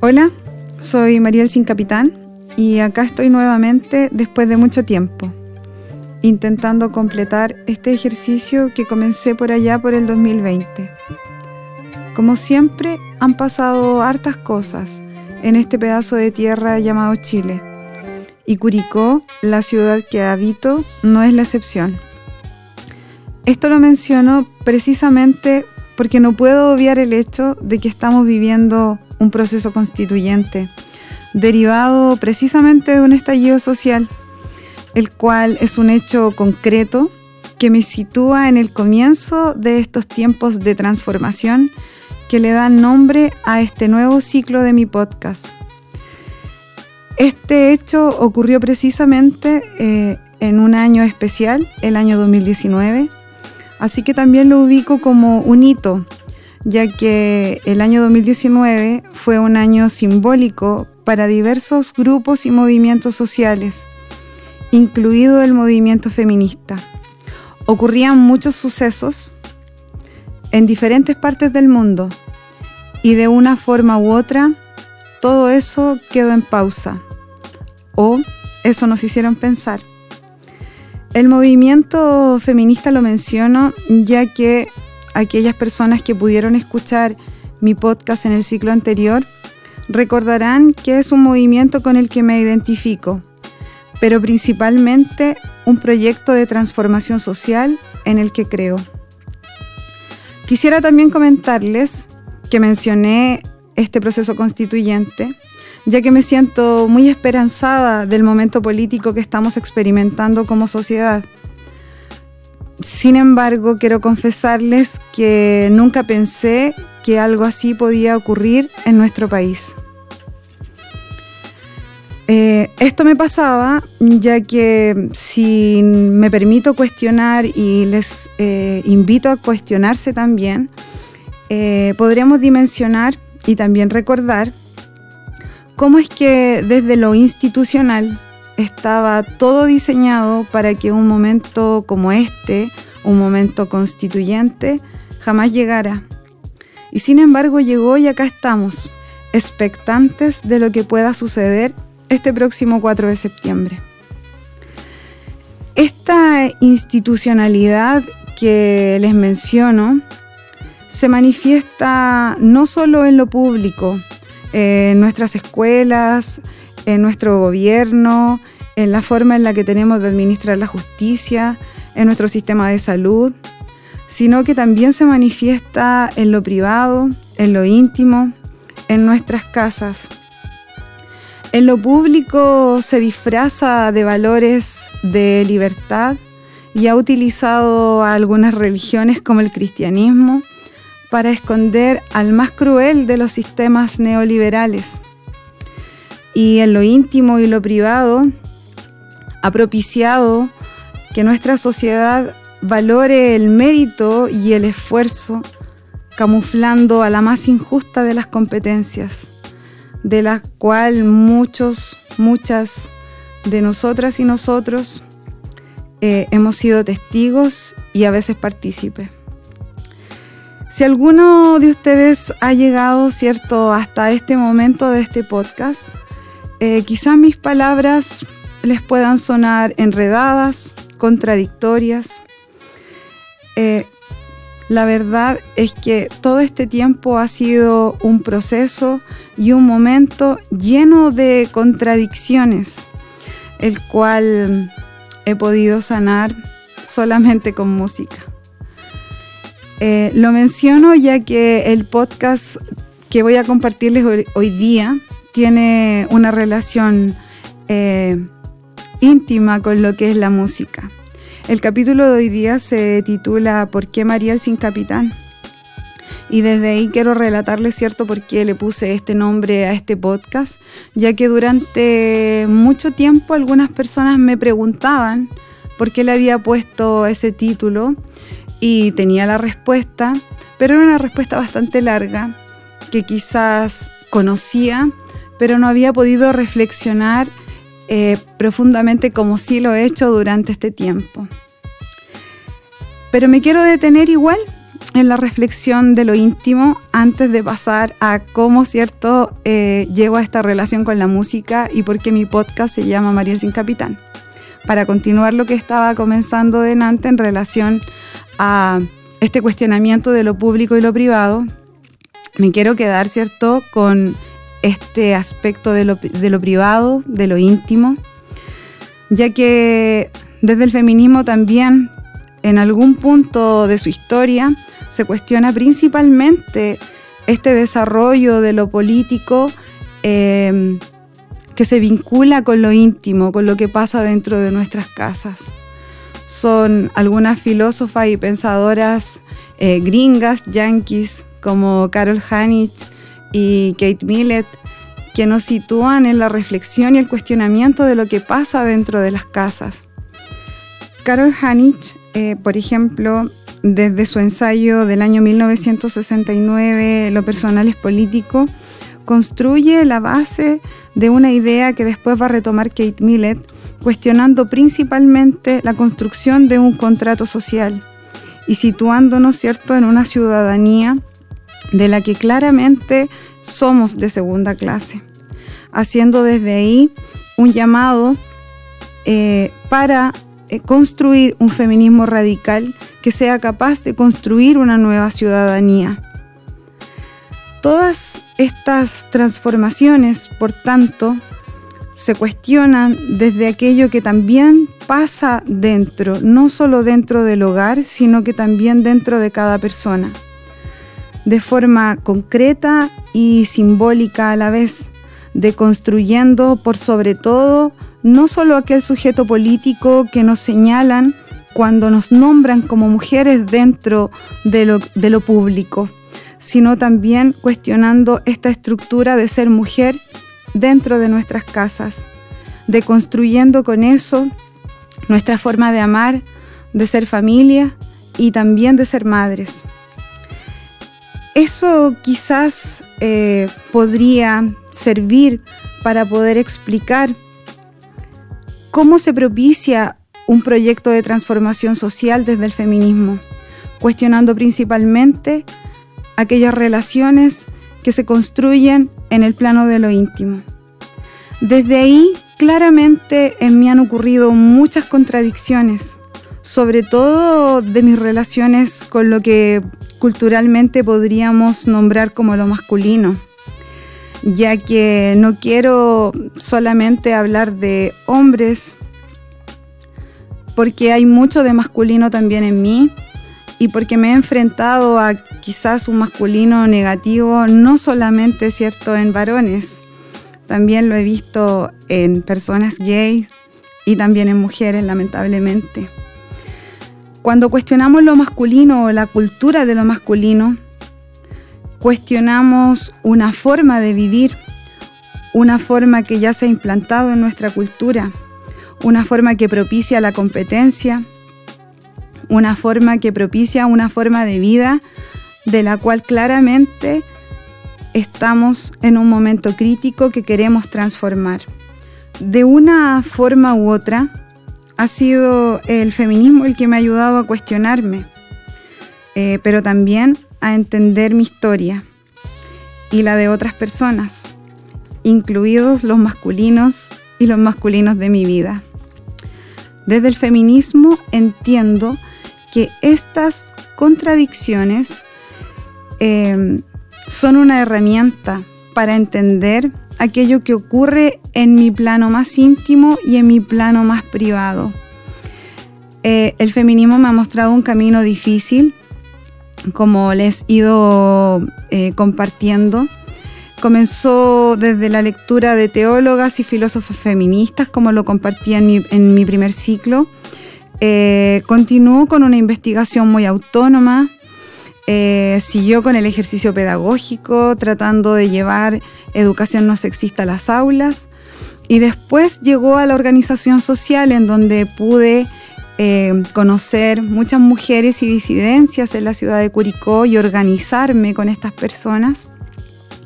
Hola, soy Mariel Sin Capitán y acá estoy nuevamente después de mucho tiempo, intentando completar este ejercicio que comencé por allá por el 2020. Como siempre, han pasado hartas cosas en este pedazo de tierra llamado Chile, y Curicó, la ciudad que habito, no es la excepción. Esto lo menciono precisamente porque no puedo obviar el hecho de que estamos viviendo un proceso constituyente, derivado precisamente de un estallido social, el cual es un hecho concreto que me sitúa en el comienzo de estos tiempos de transformación que le dan nombre a este nuevo ciclo de mi podcast. Este hecho ocurrió precisamente eh, en un año especial, el año 2019, así que también lo ubico como un hito ya que el año 2019 fue un año simbólico para diversos grupos y movimientos sociales, incluido el movimiento feminista. Ocurrían muchos sucesos en diferentes partes del mundo y de una forma u otra todo eso quedó en pausa o eso nos hicieron pensar. El movimiento feminista lo menciono ya que aquellas personas que pudieron escuchar mi podcast en el ciclo anterior recordarán que es un movimiento con el que me identifico, pero principalmente un proyecto de transformación social en el que creo. Quisiera también comentarles que mencioné este proceso constituyente, ya que me siento muy esperanzada del momento político que estamos experimentando como sociedad sin embargo, quiero confesarles que nunca pensé que algo así podía ocurrir en nuestro país. Eh, esto me pasaba ya que si me permito cuestionar y les eh, invito a cuestionarse también, eh, podríamos dimensionar y también recordar cómo es que desde lo institucional estaba todo diseñado para que un momento como este, un momento constituyente, jamás llegara. Y sin embargo llegó y acá estamos, expectantes de lo que pueda suceder este próximo 4 de septiembre. Esta institucionalidad que les menciono se manifiesta no solo en lo público, en nuestras escuelas, en nuestro gobierno, en la forma en la que tenemos de administrar la justicia, en nuestro sistema de salud, sino que también se manifiesta en lo privado, en lo íntimo, en nuestras casas. En lo público se disfraza de valores de libertad y ha utilizado algunas religiones como el cristianismo para esconder al más cruel de los sistemas neoliberales y en lo íntimo y lo privado ha propiciado que nuestra sociedad valore el mérito y el esfuerzo, camuflando a la más injusta de las competencias, de la cual muchos, muchas de nosotras y nosotros eh, hemos sido testigos y a veces partícipes. Si alguno de ustedes ha llegado, cierto, hasta este momento de este podcast, eh, quizás mis palabras les puedan sonar enredadas, contradictorias. Eh, la verdad es que todo este tiempo ha sido un proceso y un momento lleno de contradicciones, el cual he podido sanar solamente con música. Eh, lo menciono ya que el podcast que voy a compartirles hoy día tiene una relación eh, íntima con lo que es la música. El capítulo de hoy día se titula ¿Por qué Mariel sin capitán? Y desde ahí quiero relatarles cierto por qué le puse este nombre a este podcast, ya que durante mucho tiempo algunas personas me preguntaban por qué le había puesto ese título y tenía la respuesta, pero era una respuesta bastante larga que quizás conocía, pero no había podido reflexionar eh, profundamente como sí lo he hecho durante este tiempo. Pero me quiero detener igual en la reflexión de lo íntimo antes de pasar a cómo, ¿cierto?, eh, llego a esta relación con la música y por qué mi podcast se llama Mariel Sin Capitán. Para continuar lo que estaba comenzando de Nante en relación a este cuestionamiento de lo público y lo privado, me quiero quedar, ¿cierto?, con este aspecto de lo, de lo privado, de lo íntimo, ya que desde el feminismo también, en algún punto de su historia, se cuestiona principalmente este desarrollo de lo político eh, que se vincula con lo íntimo, con lo que pasa dentro de nuestras casas. Son algunas filósofas y pensadoras eh, gringas, yanquis, como Carol Hanich y Kate Millett, que nos sitúan en la reflexión y el cuestionamiento de lo que pasa dentro de las casas. Carol Hanich, eh, por ejemplo, desde su ensayo del año 1969, Lo personal es político, construye la base de una idea que después va a retomar Kate Millett, cuestionando principalmente la construcción de un contrato social y situándonos, ¿cierto?, en una ciudadanía de la que claramente somos de segunda clase, haciendo desde ahí un llamado eh, para eh, construir un feminismo radical que sea capaz de construir una nueva ciudadanía. Todas estas transformaciones, por tanto, se cuestionan desde aquello que también pasa dentro, no solo dentro del hogar, sino que también dentro de cada persona, de forma concreta y simbólica a la vez, deconstruyendo por sobre todo no solo aquel sujeto político que nos señalan cuando nos nombran como mujeres dentro de lo, de lo público, sino también cuestionando esta estructura de ser mujer dentro de nuestras casas, deconstruyendo con eso nuestra forma de amar, de ser familia y también de ser madres. Eso quizás eh, podría servir para poder explicar cómo se propicia un proyecto de transformación social desde el feminismo, cuestionando principalmente aquellas relaciones que se construyen en el plano de lo íntimo. Desde ahí, claramente en mí han ocurrido muchas contradicciones, sobre todo de mis relaciones con lo que culturalmente podríamos nombrar como lo masculino ya que no quiero solamente hablar de hombres, porque hay mucho de masculino también en mí y porque me he enfrentado a quizás un masculino negativo, no solamente cierto en varones, también lo he visto en personas gays y también en mujeres, lamentablemente. Cuando cuestionamos lo masculino o la cultura de lo masculino, cuestionamos una forma de vivir, una forma que ya se ha implantado en nuestra cultura, una forma que propicia la competencia, una forma que propicia una forma de vida de la cual claramente estamos en un momento crítico que queremos transformar. De una forma u otra, ha sido el feminismo el que me ha ayudado a cuestionarme, eh, pero también a entender mi historia y la de otras personas, incluidos los masculinos y los masculinos de mi vida. Desde el feminismo entiendo que estas contradicciones em, son una herramienta para entender aquello que ocurre en mi plano más íntimo y en mi plano más privado. Eh, el feminismo me ha mostrado un camino difícil, como les he ido eh, compartiendo. Comenzó desde la lectura de teólogas y filósofos feministas, como lo compartí en mi, primer ciclo. Eh, continuó con una investigación muy autónoma, eh, siguió con el ejercicio pedagógico, tratando de llevar educación no sexista a las aulas. Y después llegó a la organización social en donde pude eh, conocer muchas mujeres y disidencias en la ciudad de Curicó y organizarme con estas personas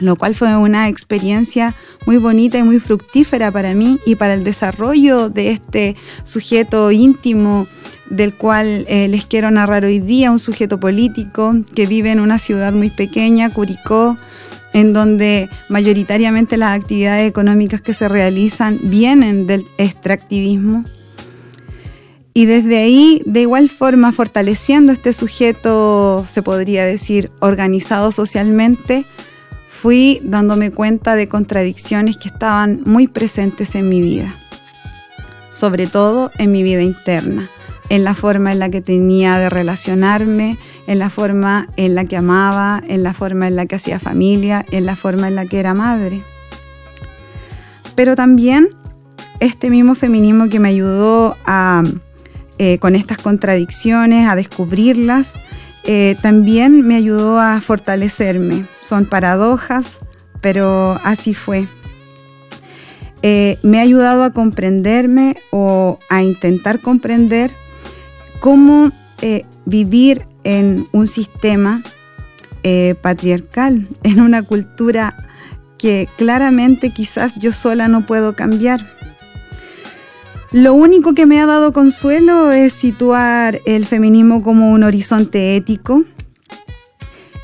lo cual fue una experiencia muy bonita y muy fructífera para mí y para el desarrollo de este sujeto íntimo del cual eh, les quiero narrar hoy día, un sujeto político que vive en una ciudad muy pequeña, Curicó, en donde mayoritariamente las actividades económicas que se realizan vienen del extractivismo. Y desde ahí, de igual forma, fortaleciendo este sujeto, se podría decir, organizado socialmente, fui dándome cuenta de contradicciones que estaban muy presentes en mi vida, sobre todo en mi vida interna, en la forma en la que tenía de relacionarme, en la forma en la que amaba, en la forma en la que hacía familia, en la forma en la que era madre. Pero también este mismo feminismo que me ayudó a eh, con estas contradicciones, a descubrirlas, eh, también me ayudó a fortalecerme. Son paradojas, pero así fue. Eh, me ha ayudado a comprenderme o a intentar comprender cómo vivir en un sistema patriarcal, en una cultura que claramente quizás yo sola no puedo cambiar. Lo único que me ha dado consuelo es situar el feminismo como un horizonte ético,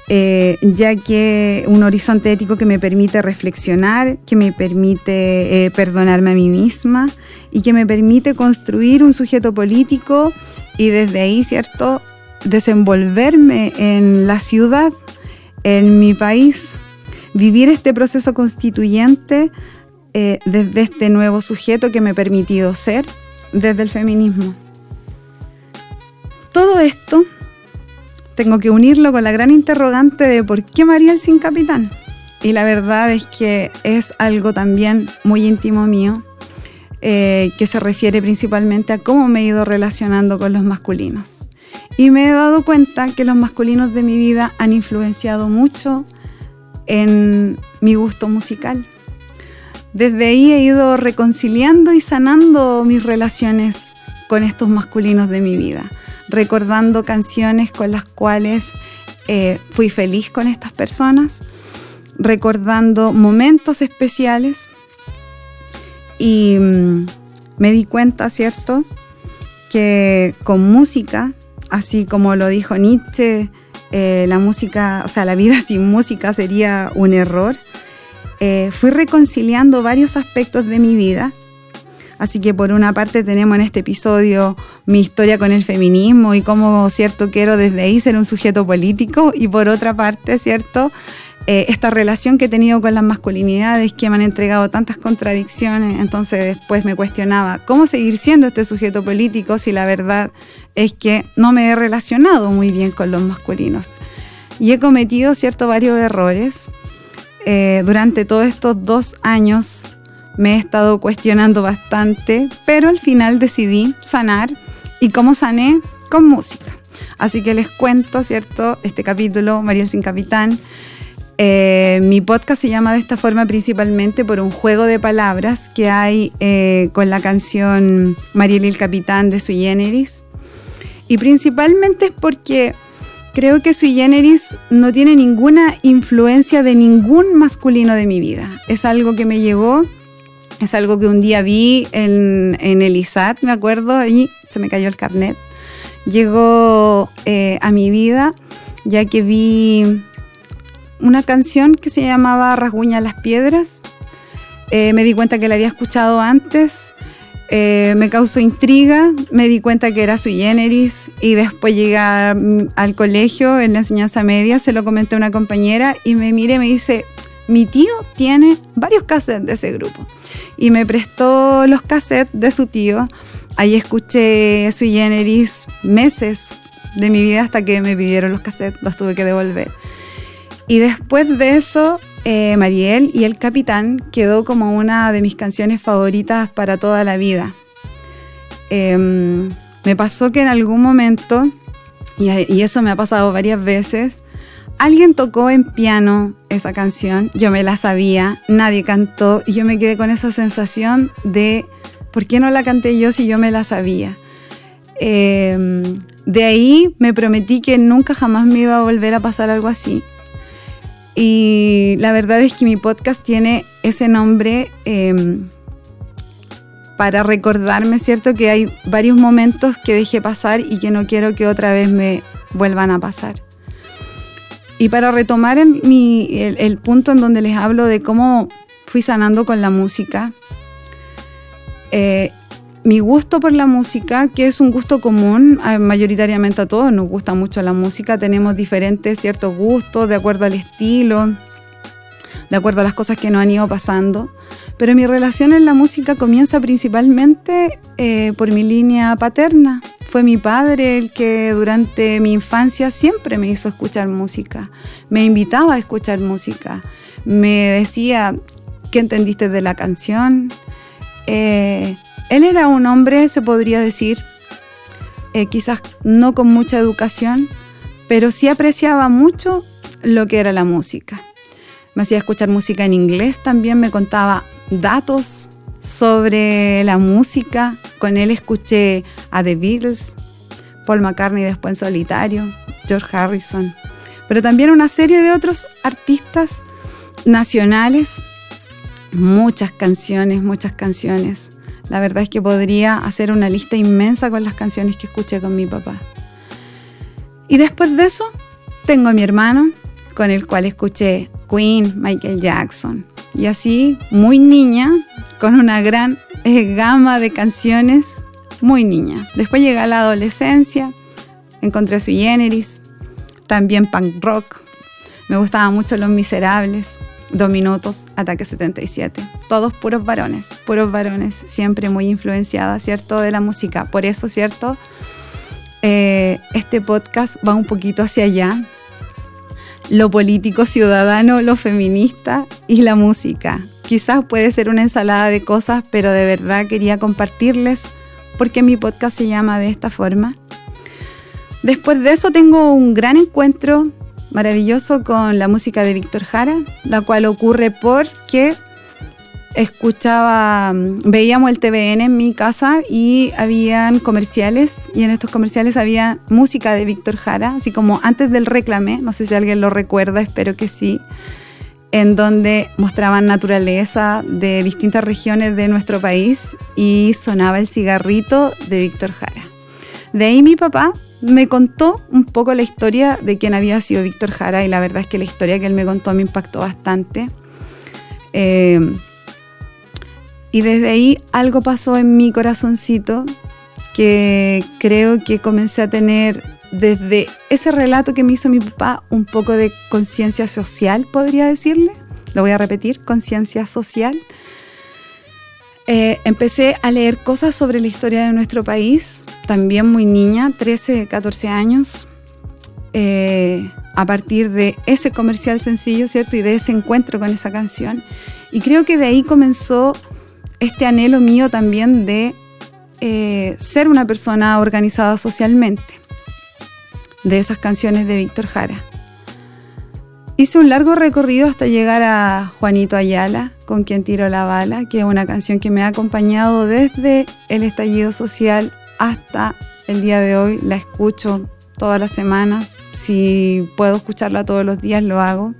eh, ya que un horizonte ético que me permite reflexionar, que me permite eh, perdonarme a mí misma y que me permite construir un sujeto político y desde ahí, ¿cierto?, desenvolverme en la ciudad, en mi país, vivir este proceso constituyente eh, desde este nuevo sujeto que me he permitido ser desde el feminismo. Todo esto tengo que unirlo con la gran interrogante de por qué Mariel sin capitán. Y la verdad es que es algo también muy íntimo mío, eh, que se refiere principalmente a cómo me he ido relacionando con los masculinos. Y me he dado cuenta que los masculinos de mi vida han influenciado mucho en mi gusto musical desde ahí he ido reconciliando y sanando mis relaciones con estos masculinos de mi vida, recordando canciones con las cuales eh, fui feliz con estas personas, recordando momentos especiales y mm, me di cuenta, ¿cierto?, que con música, así como lo dijo Nietzsche, eh, la música, o sea, la vida sin música sería un error. Eh, fui reconciliando varios aspectos de mi vida. Así que por una parte tenemos en este episodio mi historia con el feminismo y cómo, cierto, quiero desde ahí ser un sujeto político y por otra parte, cierto, eh, esta relación que he tenido con las masculinidades que me han entregado tantas contradicciones. Entonces después me cuestionaba cómo seguir siendo este sujeto político si la verdad es que no me he relacionado muy bien con los masculinos. Y he cometido, cierto, varios errores eh, durante todos estos dos años me he estado cuestionando bastante, pero al final decidí sanar. ¿Y cómo sané? Con música. Así que les cuento, ¿cierto? Este capítulo, Mariel sin Capitán. Eh, mi podcast se llama de esta forma principalmente por un juego de palabras que hay eh, con la canción Mariel y el Capitán de Sui Generis. Y principalmente es porque Creo que Sui Generis no tiene ninguna influencia de ningún masculino de mi vida. Es algo que me llegó, es algo que un día vi en, el ISAT, me acuerdo, y se me cayó el carnet. Llegó eh, a mi vida ya que vi una canción que se llamaba Rasguña las Piedras. Eh, me di cuenta que la había escuchado antes eh, me causó intriga, me di cuenta que era sui generis y después llegué al colegio en la enseñanza media, se lo comenté a una compañera y me miré y me dice, mi tío tiene varios cassettes de ese grupo y me prestó los cassettes de su tío. Ahí escuché sui generis meses de mi vida hasta que me pidieron los cassettes, los tuve que devolver. Y después de eso eh, Mariel y el Capitán quedó como una de mis canciones favoritas para toda la vida. Em, me pasó que en algún momento, y, eso me ha pasado varias veces, alguien tocó en piano esa canción, yo me la sabía, nadie cantó y yo me quedé con esa sensación de, ¿por qué no la canté yo si yo me la sabía? Em, de ahí me prometí que nunca jamás me iba a volver a pasar algo así Y la verdad es que mi podcast tiene ese nombre em, para recordarme, ¿cierto? Que hay varios momentos que dejé pasar y que no quiero que otra vez me vuelvan a pasar. Y para retomar el, punto en donde les hablo de cómo fui sanando con la música, eh, mi gusto por la música, que es un gusto común mayoritariamente a todos, nos gusta mucho la música, tenemos diferentes ciertos gustos de acuerdo al estilo, de acuerdo a las cosas que nos han ido pasando. Pero mi relación en la música comienza principalmente eh, por mi línea paterna. Fue mi padre el que durante mi infancia siempre me hizo escuchar música, me invitaba a escuchar música, me decía, ¿qué entendiste de la canción? Eh, él era un hombre, se podría decir, eh, quizás no con mucha educación, pero sí apreciaba mucho lo que era la música. Me hacía escuchar música en inglés, también me contaba datos sobre la música. Con él escuché a The Beatles, Paul McCartney después en solitario, George Harrison, pero también una serie de otros artistas nacionales. Muchas canciones, muchas canciones. La verdad es que podría hacer una lista inmensa con las canciones que escuché con mi papá. Y después de eso, tengo a mi hermano, con el cual escuché Queen, Michael Jackson. Y así, muy niña, con una gran eh, gama de canciones, muy niña. Después llega la adolescencia, encontré su generis, también punk rock. Me gustaban mucho Los Miserables, Dos minutos, ataque 77. Todos puros varones, puros varones, siempre muy influenciada, ¿cierto? De la música. Por eso, ¿cierto? Eh, este podcast va un poquito hacia allá. Lo político, ciudadano, lo feminista y la música. Quizás puede ser una ensalada de cosas, pero de verdad quería compartirles porque mi podcast se llama de esta forma. Después de eso tengo un gran encuentro maravilloso con la música de Víctor Jara, la cual ocurre porque escuchaba, veíamos el TVN en mi casa y habían comerciales y en estos comerciales había música de Víctor Jara, así como antes del reclame, no sé si alguien lo recuerda, espero que sí, en donde mostraban naturaleza de distintas regiones de nuestro país y sonaba el cigarrito de Víctor Jara. De ahí mi papá me contó un poco la historia de quién había sido Víctor Jara y la verdad es que la historia que él me contó me impactó bastante. Eh, y desde ahí algo pasó en mi corazoncito que creo que comencé a tener desde ese relato que me hizo mi papá un poco de conciencia social, podría decirle. Lo voy a repetir, conciencia social. Eh, empecé a leer cosas sobre la historia de nuestro país, también muy niña, 13, 14 años, eh, a partir de ese comercial sencillo, ¿cierto? Y de ese encuentro con esa canción. Y creo que de ahí comenzó este anhelo mío también de eh, ser una persona organizada socialmente, de esas canciones de Víctor Jara. Hice un largo recorrido hasta llegar a Juanito Ayala, con quien tiro la bala, que es una canción que me ha acompañado desde el estallido social hasta el día de hoy. La escucho todas las semanas. Si puedo escucharla todos los días, lo hago.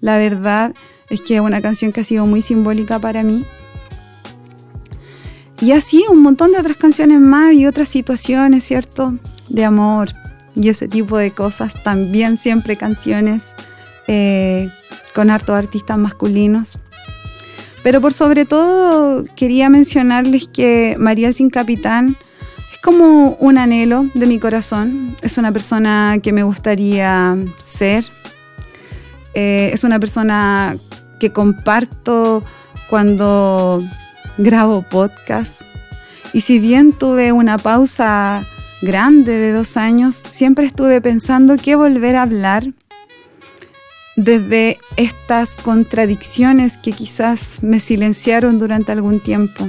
La verdad es que es una canción que ha sido muy simbólica para mí. Y así un montón de otras canciones más y otras situaciones, ¿cierto? De amor y ese tipo de cosas. También siempre canciones eh, con hartos artistas masculinos. Pero por sobre todo quería mencionarles que Mariel Sin Capitán es como un anhelo de mi corazón. Es una persona que me gustaría ser. Eh, es una persona que comparto cuando grabo podcast. Y si bien tuve una pausa grande de dos años, siempre estuve pensando qué volver a hablar desde estas contradicciones que quizás me silenciaron durante algún tiempo,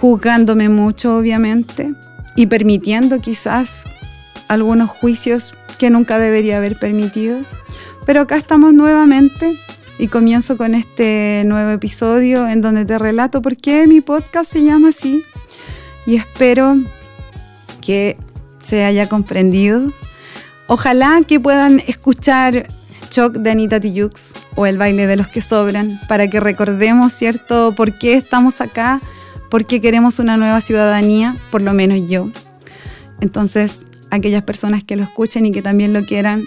juzgándome mucho obviamente y permitiendo quizás algunos juicios que nunca debería haber permitido. Pero acá estamos nuevamente y comienzo con este nuevo episodio en donde te relato por qué mi podcast se llama así y espero que se haya comprendido. Ojalá que puedan escuchar Choc de Anita Tijoux o El baile de los que sobran, para que recordemos, ¿cierto?, por qué estamos acá, por qué queremos una nueva ciudadanía, por lo menos yo. Entonces, aquellas personas que lo escuchen y que también lo quieran,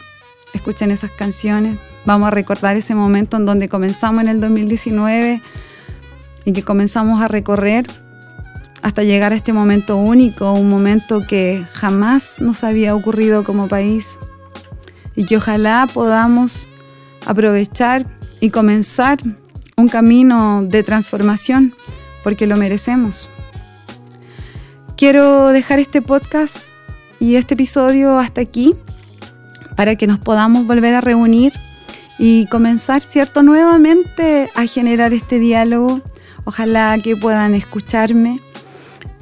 escuchen esas canciones. Vamos a recordar ese momento en donde comenzamos en el 2019 y que comenzamos a recorrer hasta llegar a este momento único, un momento que jamás nos había ocurrido como país y que ojalá podamos aprovechar y comenzar un camino de transformación porque lo merecemos. Quiero dejar este podcast y este episodio hasta aquí para que nos podamos volver a reunir y comenzar, ¿cierto?, nuevamente a generar este diálogo. Ojalá que puedan escucharme.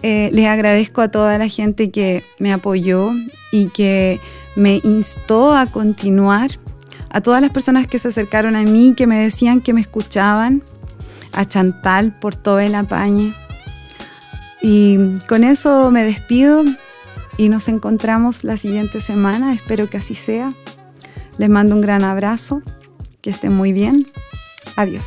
Eh, les agradezco a toda la gente que me apoyó y que me instó a continuar, a todas las personas que se acercaron a mí, que me decían que me escuchaban, a Chantal por todo el apañe. Y con eso me despido y nos encontramos la siguiente semana, espero que así sea. Les mando un gran abrazo, que estén muy bien. Adiós.